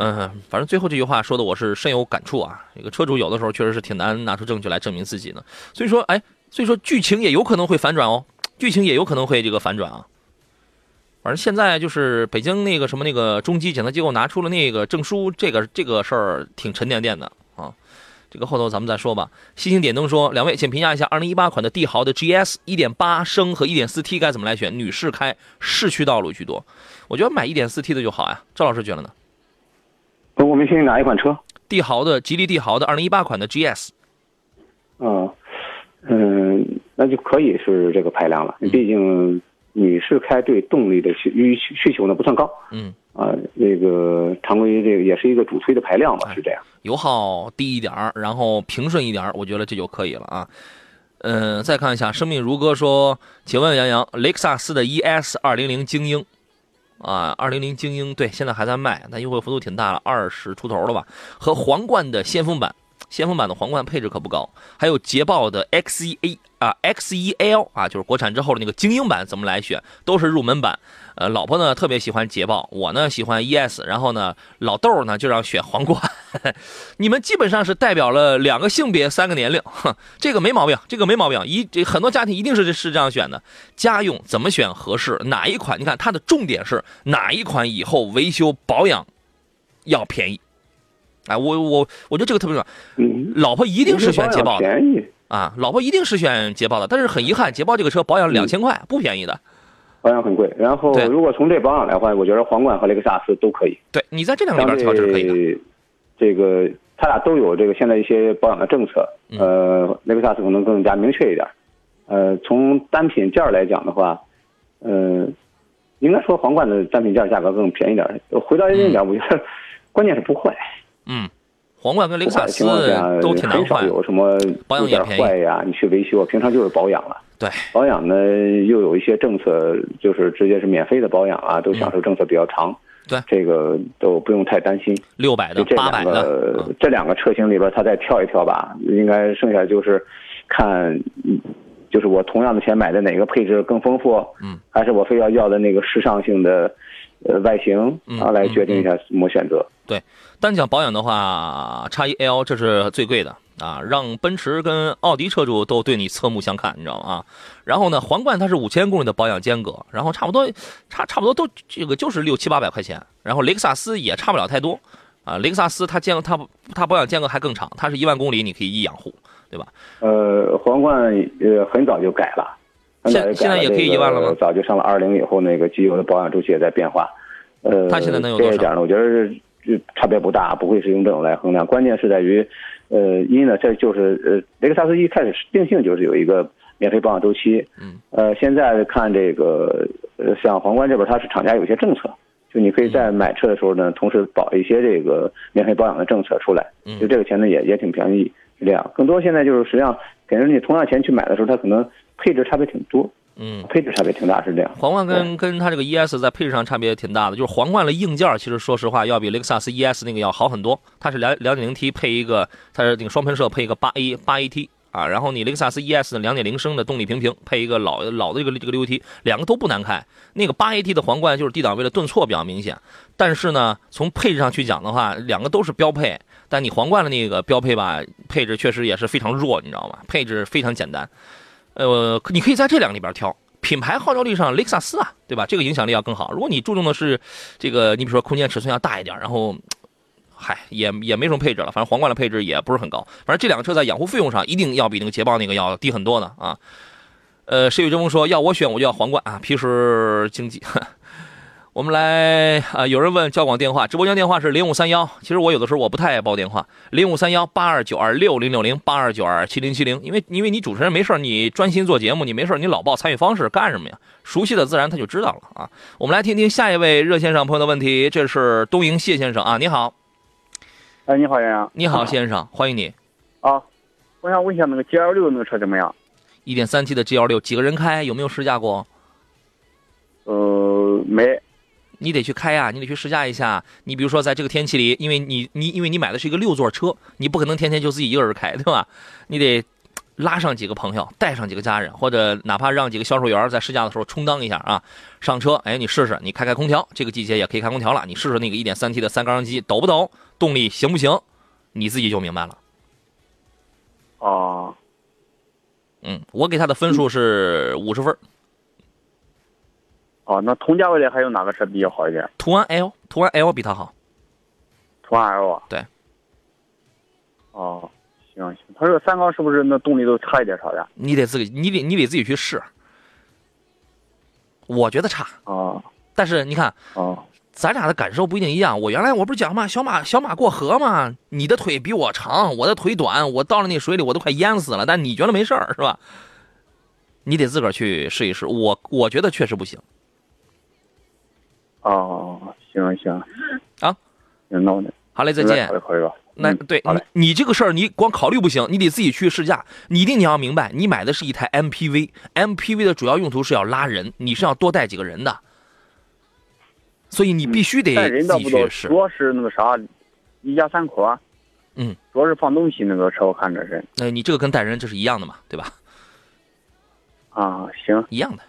嗯，反正最后这句话说的我是深有感触啊。这个车主有的时候确实是挺难拿出证据来证明自己的，所以说，哎，所以说剧情也有可能会反转哦，剧情也有可能会这个反转啊。反正现在就是北京那个什么那个中级检测机构拿出了那个证书，这个这个事儿挺沉甸甸的啊。这个后头咱们再说吧。星星点灯说，两位请评价一下2018款的帝豪的 GS 1.8升和 1.4T 该怎么来选？女士开市区道路居多，我觉得买 1.4T 的就好呀。赵老师觉得呢？我没听哪一款车？帝豪的吉利帝豪的二零一八款的 GS。嗯嗯，那就可以是这个排量了。毕竟女士开对动力的需需需求呢不算高。嗯啊，那个常规这个也是一个主推的排量吧，是这样。油耗低一点然后平顺一点我觉得这就可以了啊。嗯，再看一下，生命如歌说，请问杨洋，雷克萨斯的 ES 二零零精英。啊，二零零精英对，现在还在卖，但优惠幅度挺大了，二十出头了吧？和皇冠的先锋版，先锋版的皇冠配置可不高，还有捷豹的 X E A 啊，X E L 啊，就是国产之后的那个精英版，怎么来选？都是入门版。呃，老婆呢特别喜欢捷豹，我呢喜欢 ES，然后呢老豆呢就让选皇冠。你们基本上是代表了两个性别、三个年龄，这个没毛病，这个没毛病。一这很多家庭一定是是这样选的。家用怎么选合适？哪一款？你看它的重点是哪一款以后维修保养要便宜哎，我我我觉得这个特别重要。嗯，老婆一定是选捷豹的便宜啊，老婆一定是选捷豹的。但是很遗憾，捷豹这个车保养两千块，不便宜的。保养很贵。然后如果从这保养来换，我觉得皇冠和雷克萨斯都可以。对你在这两里边挑是可以的。这个他俩都有这个现在一些保养的政策。呃，雷克萨斯可能更加明确一点。呃，从单品件来讲的话，嗯，应该说皇冠的单品件价格更便宜点。回到一点，我觉得关键是不坏。嗯，皇冠跟雷克萨斯都挺难换，有什么保养也坏呀？你去维修，平常就是保养了。对，保养呢又有一些政策，就是直接是免费的保养啊，都享受政策比较长。对，这个都不用太担心。六百的、八百的，这两个车型里边，它再跳一跳吧。应该剩下就是看。就是我同样的钱买的哪个配置更丰富，嗯，还是我非要要的那个时尚性的，呃，外形啊，来决定一下怎么选择。对，单讲保养的话，叉一 L 这是最贵的啊，让奔驰跟奥迪车主都对你侧目相看，你知道吗？啊，然后呢，皇冠它是五千公里的保养间隔，然后差不多差差不多都这个就是六七八百块钱，然后雷克萨斯也差不了太多啊，雷克萨斯它间它它保养间隔还更长，它是一万公里你可以一养护。对吧？呃，皇冠呃很早就改了，现现在也可以一万了吗？早就上了二零以后，那个机油的保养周期也在变化。呃，它现在能有多少？呢？我觉得就差别不大，不会是用这种来衡量。关键是在于，呃，一呢，这就是呃，雷克萨斯一开始定性就是有一个免费保养周期。嗯。呃，现在看这个呃，像皇冠这边，它是厂家有些政策，就你可以在买车的时候呢，同时保一些这个免费保养的政策出来。嗯。就这个钱呢，也也挺便宜。是这样，更多现在就是实际上，给人你同样钱去买的时候，它可能配置差别挺多，嗯，配置差别挺大，是这样。皇冠跟跟它这个 ES 在配置上差别挺大的，就是皇冠的硬件其实说实话要比雷克萨斯 ES 那个要好很多。它是两两点零 T 配一个，它是那个双喷射配一个八 A 八 AT 啊，然后你雷克萨斯 ES 的两点零升的动力平平配一个老老的这个这个六 AT，两个都不难开。那个八 AT 的皇冠就是 D 档位的顿挫比较明显，但是呢，从配置上去讲的话，两个都是标配。但你皇冠的那个标配吧，配置确实也是非常弱，你知道吗？配置非常简单，呃，你可以在这两个里边挑。品牌号召力上，雷克萨斯啊，对吧？这个影响力要更好。如果你注重的是这个，你比如说空间尺寸要大一点，然后，嗨，也也没什么配置了。反正皇冠的配置也不是很高。反正这两个车在养护费用上一定要比那个捷豹那个要低很多的啊。呃，谁与争锋说要我选我就要皇冠啊，皮实经济。我们来啊！有人问交广电话，直播间电话是零五三幺。其实我有的时候我不太爱报电话，零五三幺八二九二六零六零八二九二七零七零。因为因为你主持人没事你专心做节目，你没事你老报参与方式干什么呀？熟悉的自然他就知道了啊。我们来听听下一位热线上朋友的问题，这是东营谢先生啊，你好。哎，你好，杨洋。你好，先生，欢迎你。啊，我想问一下那个 G L 六那个车怎么样？一点三 T 的 G L 六，几个人开？有没有试驾过？呃，没。你得去开呀，你得去试驾一下。你比如说，在这个天气里，因为你你因为你买的是一个六座车，你不可能天天就自己一个人开，对吧？你得拉上几个朋友，带上几个家人，或者哪怕让几个销售员在试驾的时候充当一下啊。上车，哎，你试试，你开开空调，这个季节也可以开空调了。你试试那个 1.3T 的三缸机抖不抖，动力行不行，你自己就明白了。哦，嗯，我给他的分数是五十分。哦，那同价位的还有哪个车比较好一点？途安 L，途安 L 比它好。途安 L 啊？对。哦，行行，它这个三缸是不是那动力都差一点啥的？你得自己，你得你得自己去试。我觉得差。啊。但是你看，啊，咱俩的感受不一定一样。我原来我不是讲嘛，小马小马过河嘛，你的腿比我长，我的腿短，我到了那水里我都快淹死了，但你觉得没事儿是吧？你得自个儿去试一试。我我觉得确实不行。哦，行行，啊，那我好嘞，再见。考虑考虑吧。那对，你你这个事儿，你光考虑不行，你得自己去试驾。你一定你要明白，你买的是一台 MPV，MPV 的主要用途是要拉人，你是要多带几个人的，所以你必须得自己去试。主要是那个啥，一家三口啊。嗯，主要是放东西那个车，我看着是。那你这个跟带人这是一样的嘛，对吧？啊，行，一样的。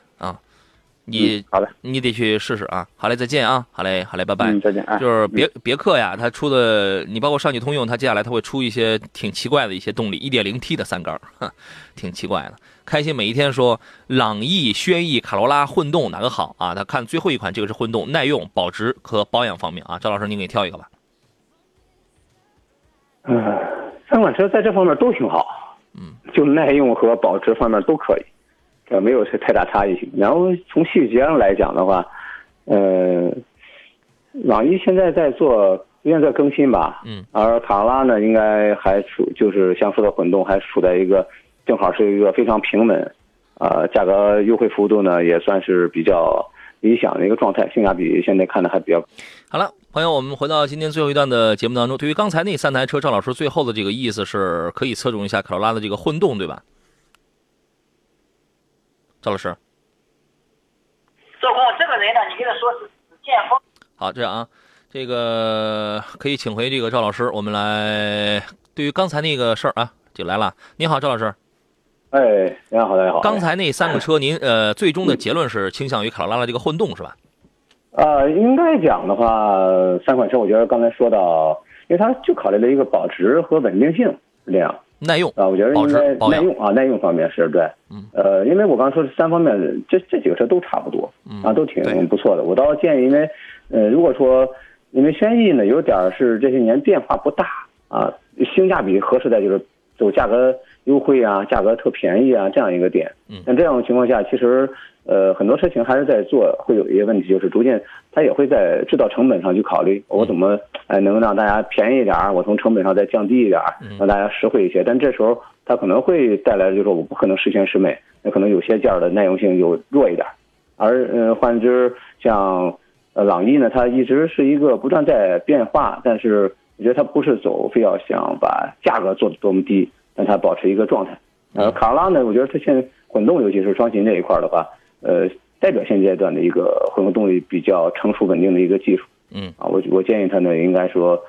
你好嘞，你得去试试啊！好嘞，再见啊！好嘞，好嘞，拜拜。再见啊。就是别别克呀，它出的，你包括上汽通用，它接下来它会出一些挺奇怪的一些动力，一点零 T 的三缸，挺奇怪的。开心每一天说，朗逸、轩逸、卡罗拉混动哪个好啊？他看最后一款，这个是混动，耐用、保值和保养方面啊。赵老师，您给挑一个吧。嗯，三款车在这方面都挺好，嗯，就耐用和保值方面都可以，呃，没有太大差异性。然后从细节上来讲的话，呃，朗逸现在在做，逐渐在更新吧，嗯，而卡罗拉呢，应该还处就是像说的混动，还处在一个正好是一个非常平稳，呃，价格优惠幅度呢也算是比较理想的一个状态，性价比现在看的还比较。好了，朋友，我们回到今天最后一段的节目当中。对于刚才那三台车，赵老师最后的这个意思是可以侧重一下卡罗拉的这个混动，对吧？赵老师，做工这个人呢，你跟他说是建峰。好，这样啊，这个可以请回这个赵老师，我们来对于刚才那个事儿啊，就来了。你好，赵老师。哎，你好，大家好。刚才那三个车，您呃，最终的结论是倾向于卡罗拉的这个混动是吧？呃，应该讲的话，三款车，我觉得刚才说到，因为它就考虑了一个保值和稳定性是这样。耐用啊，我觉得应该耐用啊，耐用方面是对。嗯。呃，因为我刚说这三方面，这这几个车都差不多，啊，都挺不错的。我倒建议，因为呃，如果说因为轩逸呢，有点是这些年变化不大啊，性价比合适在就是走价格优惠啊，价格特便宜啊这样一个点。嗯。像这样的情况下，其实呃很多车型还是在做，会有一些问题，就是逐渐它也会在制造成本上去考虑，我怎么哎能让大家便宜一点儿，我从成本上再降低一点儿，让大家实惠一些。但这时候它可能会带来，就是说我不可能十全十美，那可能有些件儿的耐用性就弱一点儿。而嗯，换之像呃朗逸呢，它一直是一个不断在变化，但是我觉得它不是走非要想把价格做的多么低，让它保持一个状态。呃，卡罗拉呢，我觉得它现在混动，尤其是双擎这一块的话，呃。代表现阶段的一个混合动力比较成熟稳定的一个技术，嗯啊，我我建议他呢，应该说，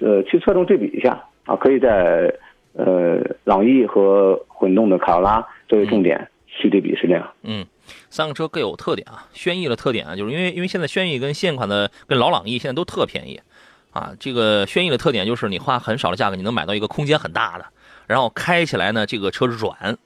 呃，去侧重对比一下啊，可以在呃朗逸和混动的卡罗拉作为重点去对比，是这样。嗯，三个车各有特点啊。轩逸的特点啊，就是因为因为现在轩逸跟现款的跟老朗逸现在都特便宜啊。这个轩逸的特点就是你花很少的价格，你能买到一个空间很大的，然后开起来呢，这个车软。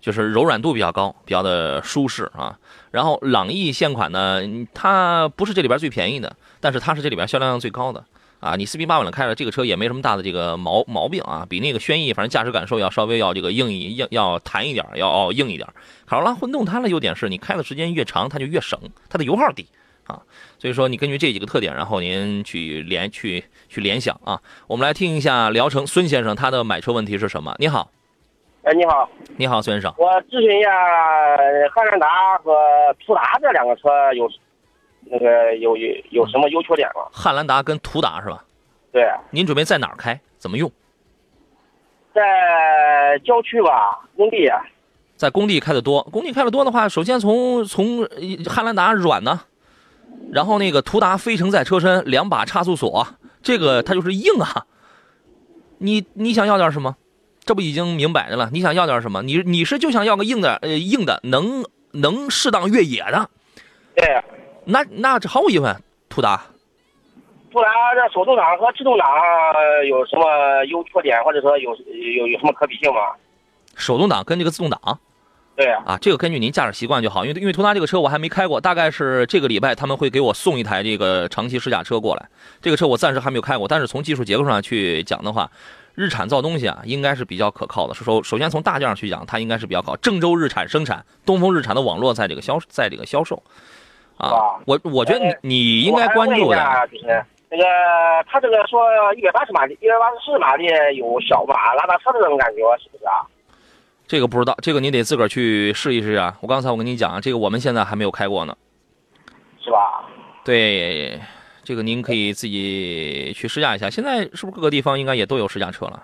就是柔软度比较高，比较的舒适啊。然后朗逸现款呢，它不是这里边最便宜的，但是它是这里边销量量最高的啊。你四平八稳的开着这个车也没什么大的这个毛毛病啊，比那个轩逸反正驾驶感受要稍微要这个硬一硬要弹一点，要硬一点。卡罗拉混动它的优点是你开的时间越长，它就越省，它的油耗低啊。所以说你根据这几个特点，然后您去联去去联想啊。我们来听一下聊城孙先生他的买车问题是什么？你好。哎，你好，你好，孙先生。我咨询一下，汉兰达和途达这两个车有那个有有有什么优缺点吗？汉兰达跟途达是吧？对。您准备在哪儿开？怎么用？在郊区吧，工地。在工地开的多，工地开的多的话，首先从从汉兰达软呢，然后那个途达飞承载车身，两把差速锁，这个它就是硬啊。你你想要点什么？这不已经明摆着了？你想要点什么？你你是就想要个硬的，呃，硬的能能适当越野的？对。那那这毫无疑问，途达。途达这手动挡和自动挡有什么优缺点，或者说有有有什么可比性吗？手动挡跟这个自动挡？对啊，这个根据您驾驶习惯就好。因为因为途达这个车我还没开过，大概是这个礼拜他们会给我送一台这个长期试驾车过来。这个车我暂时还没有开过，但是从技术结构上去讲的话。日产造东西啊，应该是比较可靠的。首首先从大件上去讲，它应该是比较靠。郑州日产生产，东风日产的网络在这个销，在这个销售。啊，我我觉得你你应该关注的。就是那个他这个说一百八十马力，一百八十四马力有小马拉大车的那种感觉，是不是啊？这个不知道，这个你得自个儿去试一试啊。我刚才我跟你讲，这个我们现在还没有开过呢。是吧？对。这个您可以自己去试驾一下，现在是不是各个地方应该也都有试驾车了？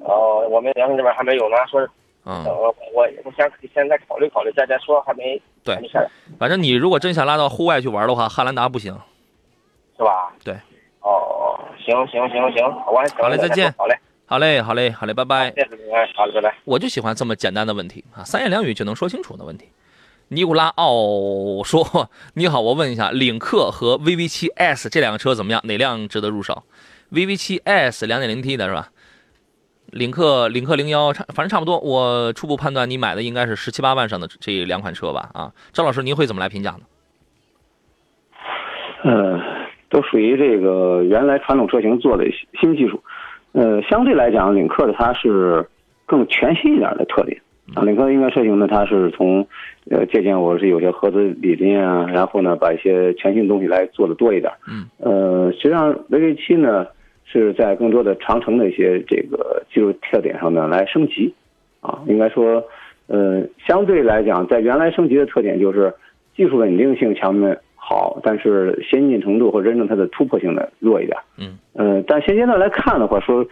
哦，我们阳城这边还没有呢，说，嗯，我我我想现在考虑考虑再再说，还没对，反正你如果真想拉到户外去玩的话，汉兰达不行，是吧？对，哦，行行行行，我好嘞，再见，好嘞，好嘞，好嘞，好嘞，拜拜，好嘞，拜拜。我就喜欢这么简单的问题啊，三言两语就能说清楚的问题。尼古拉奥说：“你好，我问一下，领克和 VV7S 这两个车怎么样？哪辆值得入手？VV7S 2.0T 的是吧？领克领克零幺差，反正差不多。我初步判断，你买的应该是十七八万上的这两款车吧？啊，张老师，您会怎么来评价呢？呃，都属于这个原来传统车型做的新技术，呃，相对来讲，领克的它是更全新一点的特点啊。领克应该车型呢，它是从呃借鉴我是有些合资理念啊，然后呢把一些全新的东西来做的多一点。嗯。呃，实际上 VV 七呢是在更多的长城的一些这个技术特点上呢来升级啊。应该说，呃，相对来讲，在原来升级的特点就是技术稳定性强的。好，但是先进程度或真正它的突破性呢弱一点。嗯，呃，但现阶段来看的话，说，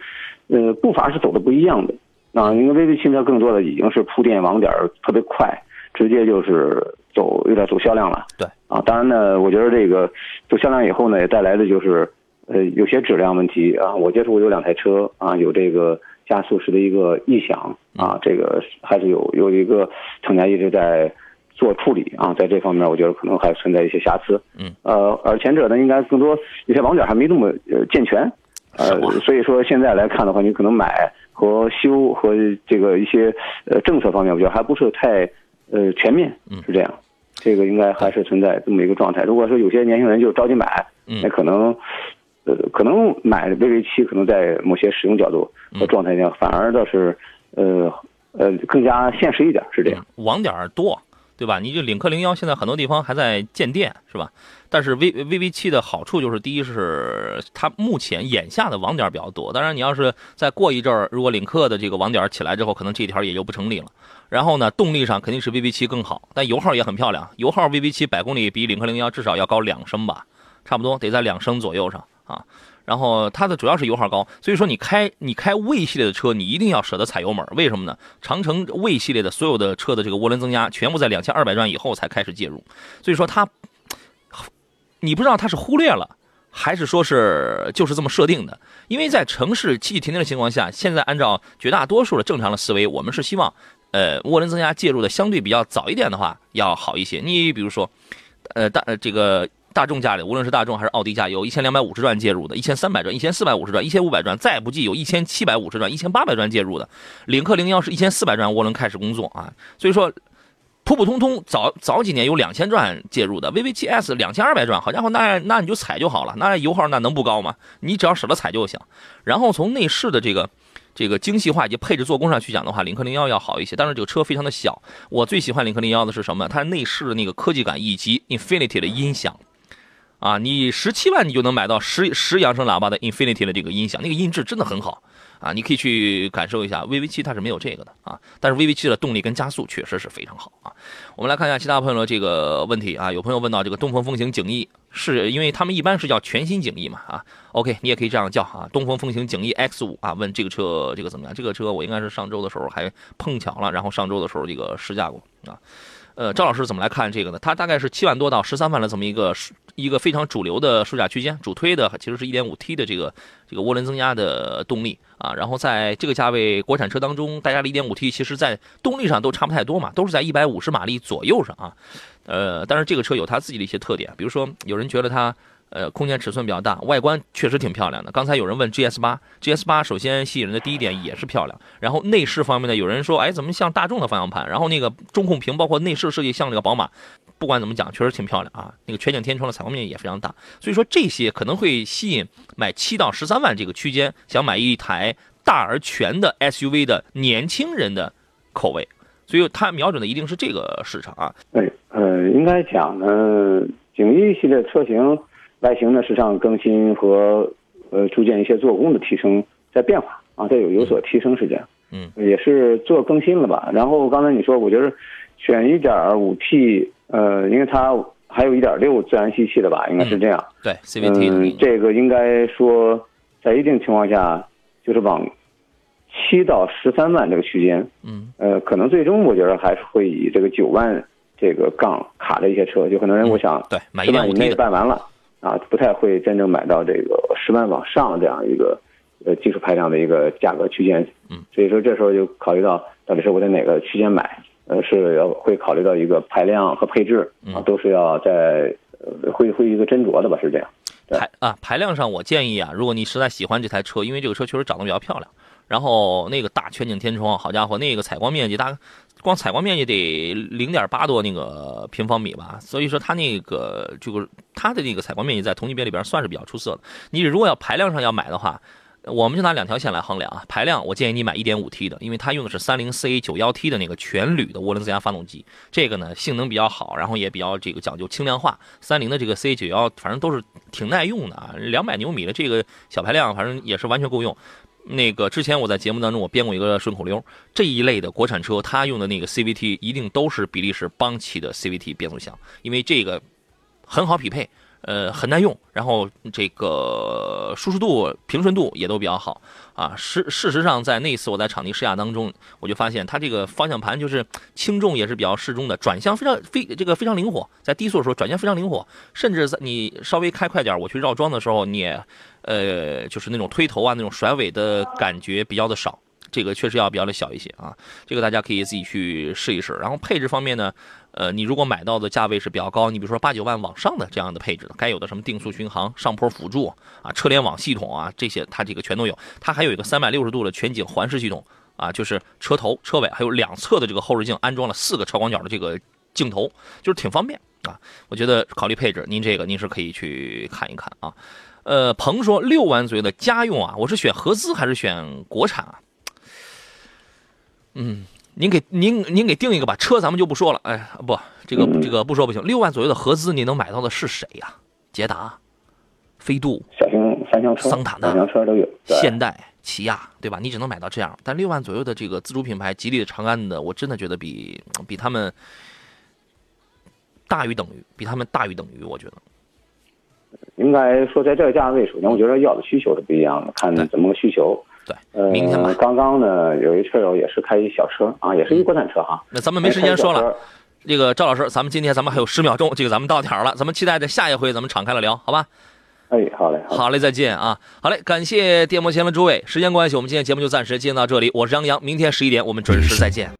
呃，步伐是走的不一样的。啊，因为 VV 汽车更多的已经是铺垫网点特别快，直接就是走有点走销量了。对。啊，当然呢，我觉得这个走销量以后呢，也带来的就是呃有些质量问题啊。我接触过有两台车啊，有这个加速时的一个异响啊，这个还是有有一个厂家一直在。做处理啊，在这方面我觉得可能还存在一些瑕疵。嗯，呃，而前者呢，应该更多有些网点还没那么呃健全。呃，所以说现在来看的话，你可能买和修和这个一些呃政策方面，我觉得还不是太呃全面。嗯，是这样，这个应该还是存在这么一个状态。如果说有些年轻人就着急买，那可能呃可能买 VV 七，可能在某些使用角度和状态下，反而倒是呃呃更加现实一点，是这样。网点多。对吧？你这领克零幺现在很多地方还在建店，是吧？但是 V V V 七的好处就是，第一是它目前眼下的网点比较多。当然，你要是再过一阵儿，如果领克的这个网点起来之后，可能这条也就不成立了。然后呢，动力上肯定是 V V 七更好，但油耗也很漂亮。油耗 V V 七百公里比领克零幺至少要高两升吧，差不多得在两升左右上啊。然后它的主要是油耗高，所以说你开你开魏系列的车，你一定要舍得踩油门。为什么呢？长城魏系列的所有的车的这个涡轮增压，全部在两千二百转以后才开始介入。所以说它，你不知道它是忽略了，还是说是就是这么设定的？因为在城市气气停停的情况下，现在按照绝大多数的正常的思维，我们是希望，呃，涡轮增压介入的相对比较早一点的话要好一些。你比如说，呃，大这个。大众家里，无论是大众还是奥迪家，有一千两百五十转介入的，一千三百转、一千四百五十转、一千五百转，再不济有一千七百五十转、一千八百转介入的。领克零幺是一千四百转涡轮开始工作啊，所以说普普通通早早几年有两千转介入的，VV 七 S 两千二百转，好家伙，那那你就踩就好了，那油耗那能不高吗？你只要舍得踩就行。然后从内饰的这个。这个精细化以及配置做工上去讲的话，领克零幺要好一些。但是这个车非常的小，我最喜欢领克零幺的是什么？它内饰的那个科技感以及 Infinity 的音响。啊，你十七万你就能买到十十扬声喇叭的 Infinity 的这个音响，那个音质真的很好啊！你可以去感受一下。VV 七它是没有这个的啊，但是 VV 七的动力跟加速确实是非常好啊。我们来看一下其他朋友的这个问题啊，有朋友问到这个东风风行景逸，是因为他们一般是叫全新景逸嘛啊？OK，你也可以这样叫啊，东风风行景逸 X 五啊，问这个车这个怎么样？这个车我应该是上周的时候还碰巧了，然后上周的时候这个试驾过啊。呃，赵老师怎么来看这个呢？它大概是七万多到十三万的这么一个一个非常主流的售价区间，主推的其实是一点五 T 的这个这个涡轮增压的动力啊。然后在这个价位国产车当中，大家的一点五 T 其实在动力上都差不太多嘛，都是在一百五十马力左右上啊。呃，但是这个车有它自己的一些特点，比如说有人觉得它。呃，空间尺寸比较大，外观确实挺漂亮的。刚才有人问 GS 八，GS 八首先吸引人的第一点也是漂亮。然后内饰方面呢，有人说，哎，怎么像大众的方向盘？然后那个中控屏，包括内饰设计像这个宝马。不管怎么讲，确实挺漂亮啊。那个全景天窗的采光面积也非常大，所以说这些可能会吸引买七到十三万这个区间想买一台大而全的 SUV 的年轻人的口味。所以它瞄准的一定是这个市场啊。对，呃，应该讲呢，景逸系列车型。外形呢，实际上更新和呃，逐渐一些做工的提升在变化啊，在有有所提升是这样，嗯，也是做更新了吧。然后刚才你说，我觉得选一点五 T，呃，因为它还有一点六自然吸气的吧，应该是这样。对，CVT。嗯，这个应该说在一定情况下，就是往七到十三万这个区间，嗯，呃，可能最终我觉得还是会以这个九万这个杠卡的一些车，就可能人我想对，十万以内办完了。啊，不太会真正买到这个十万往上这样一个呃技术排量的一个价格区间，嗯，所以说这时候就考虑到到底是我在哪个区间买，呃，是要会考虑到一个排量和配置啊，都是要在呃会会一个斟酌的吧，是这样。排啊排量上，我建议啊，如果你实在喜欢这台车，因为这个车确实长得比较漂亮，然后那个大全景天窗，好家伙，那个采光面积大。光采光面积得零点八多那个平方米吧，所以说它那个就是它的那个采光面积在同级别里边算是比较出色的。你如果要排量上要买的话，我们就拿两条线来衡量啊，排量我建议你买 1.5T 的，因为它用的是三菱 CA91T 的那个全铝的涡轮增压发动机，这个呢性能比较好，然后也比较这个讲究轻量化。三菱的这个 CA91 反正都是挺耐用的啊，两百牛米的这个小排量，反正也是完全够用。那个之前我在节目当中我编过一个顺口溜，这一类的国产车它用的那个 CVT 一定都是比利时邦奇的 CVT 变速箱，因为这个很好匹配。呃，很耐用，然后这个舒适度、平顺度也都比较好啊。事事实上，在那一次我在场地试驾当中，我就发现它这个方向盘就是轻重也是比较适中的，转向非常非这个非常灵活，在低速的时候转向非常灵活，甚至在你稍微开快点，我去绕桩的时候，你也呃就是那种推头啊、那种甩尾的感觉比较的少。这个确实要比较的小一些啊，这个大家可以自己去试一试。然后配置方面呢，呃，你如果买到的价位是比较高，你比如说八九万往上的这样的配置的，该有的什么定速巡航、上坡辅助啊、车联网系统啊，这些它这个全都有。它还有一个三百六十度的全景环视系统啊，就是车头、车尾还有两侧的这个后视镜安装了四个超广角的这个镜头，就是挺方便啊。我觉得考虑配置，您这个您是可以去看一看啊。呃，鹏说六万左右的家用啊，我是选合资还是选国产啊？嗯，您给您您给定一个吧，车咱们就不说了。哎，不，这个这个不说不行。六万左右的合资，你能买到的是谁呀？捷达、飞度、小型三厢车、桑塔纳、三厢车都有，现代、起亚，对吧？你只能买到这样。但六万左右的这个自主品牌，吉利的、长安的，我真的觉得比比他们大于等于，比他们大于等于，我觉得。应该说，在这个价位，首先我觉得要的需求是不一样的，看怎么个需求。对，呃，刚刚呢，有一车友也是开一小车啊，也是一国产车哈。那咱们没时间说了，这个赵老师，咱们今天咱们还有十秒钟，这个咱们到点儿了，咱们期待着下一回咱们敞开了聊，好吧？哎，好嘞，好嘞，再见啊！好嘞，感谢电摩前的诸位，时间关系，我们今天节目就暂时进行到这里，我是杨洋，明天十一点我们准时再见。